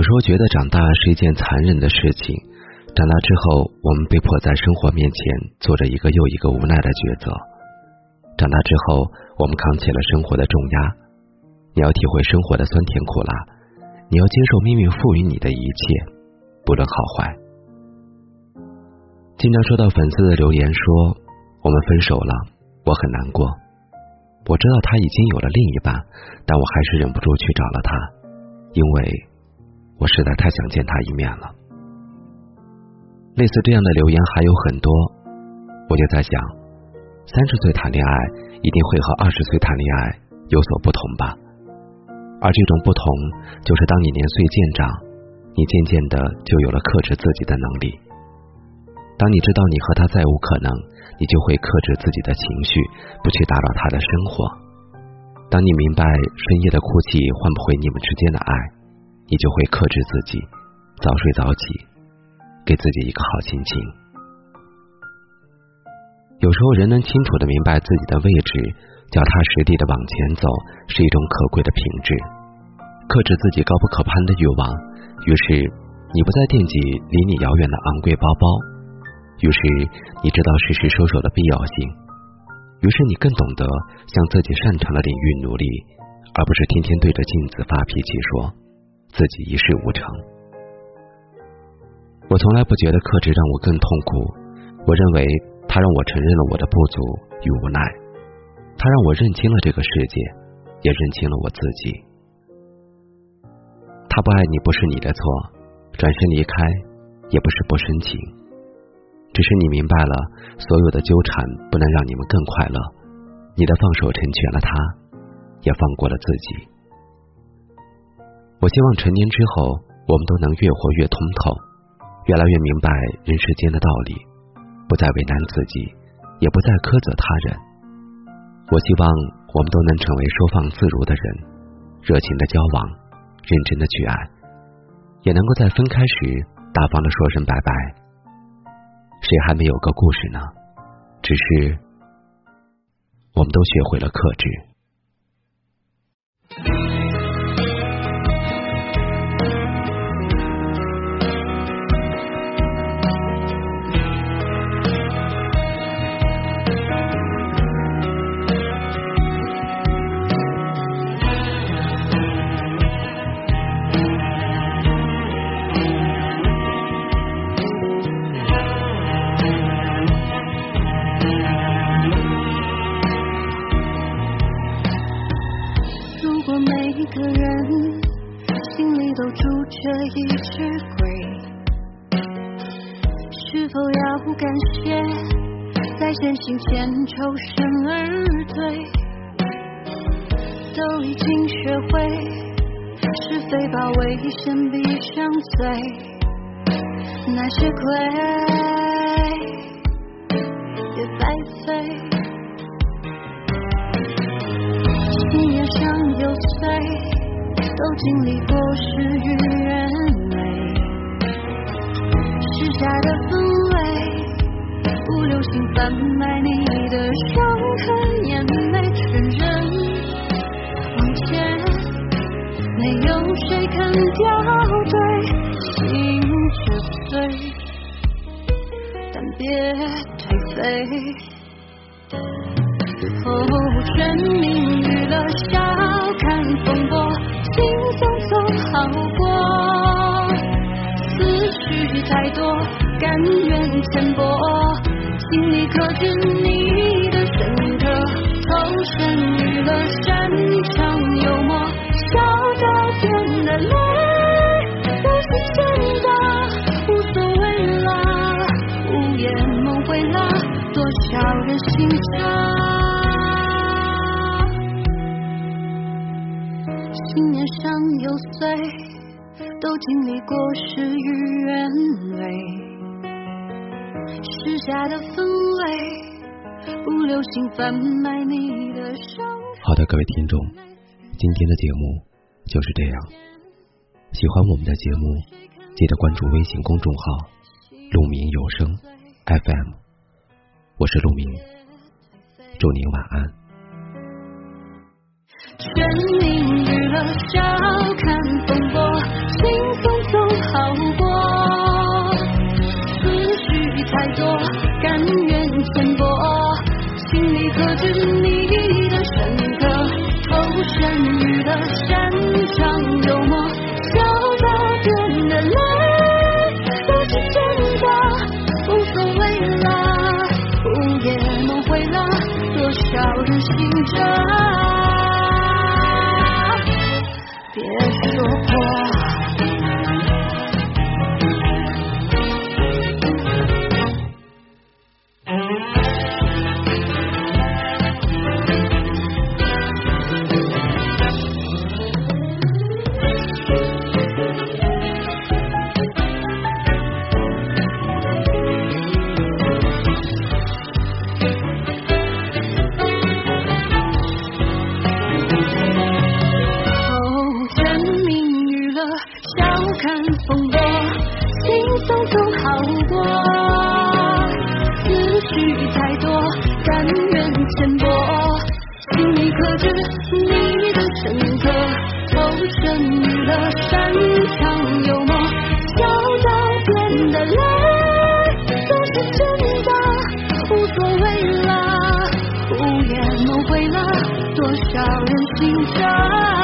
有时候觉得长大是一件残忍的事情。长大之后，我们被迫在生活面前做着一个又一个无奈的抉择。长大之后，我们扛起了生活的重压。你要体会生活的酸甜苦辣，你要接受命运赋予你的一切，不论好坏。经常收到粉丝的留言说：“我们分手了，我很难过。我知道他已经有了另一半，但我还是忍不住去找了他，因为我实在太想见他一面了。”类似这样的留言还有很多，我就在想，三十岁谈恋爱一定会和二十岁谈恋爱有所不同吧？而这种不同，就是当你年岁渐长，你渐渐的就有了克制自己的能力。当你知道你和他再无可能，你就会克制自己的情绪，不去打扰他的生活。当你明白深夜的哭泣换不回你们之间的爱，你就会克制自己，早睡早起。给自己一个好心情。有时候，人能清楚的明白自己的位置，脚踏实地的往前走，是一种可贵的品质。克制自己高不可攀的欲望，于是你不再惦记离你遥远的昂贵包包，于是你知道实时收手的必要性，于是你更懂得向自己擅长的领域努力，而不是天天对着镜子发脾气，说自己一事无成。我从来不觉得克制让我更痛苦，我认为他让我承认了我的不足与无奈，他让我认清了这个世界，也认清了我自己。他不爱你不是你的错，转身离开也不是不深情，只是你明白了所有的纠缠不能让你们更快乐，你的放手成全了他，也放过了自己。我希望成年之后，我们都能越活越通透。越来越明白人世间的道理，不再为难自己，也不再苛责他人。我希望我们都能成为收放自如的人，热情的交往，认真的去爱，也能够在分开时大方的说声拜拜。谁还没有个故事呢？只是我们都学会了克制。这一只鬼，是否要感谢在真心前抽身而退？都已经学会是非把危险闭上嘴，那些亏也白费。心也伤又碎，都经历过事与。下的氛围，不流行贩卖你的伤痕，眼泪承认，往前没有谁肯掉队，心是碎，但别颓废。哦，全民多。甘愿浅薄，心里刻进你的深刻，投身娱乐，擅长幽默，笑到变的泪，都是真的，无所谓啦，午夜梦回啦，多少人心伤。心念伤又碎，都经历过事与愿违。时下的氛围，不流行贩卖你的伤。好的，各位听众，今天的节目就是这样。喜欢我们的节目，记得关注微信公众号“鹿鸣有声 FM”。我是鹿鸣，祝您晚安。全民娱乐，sunshine. 山长幽默，笑到变得累，都是真的无所谓了。午言梦回了多少人，心伤。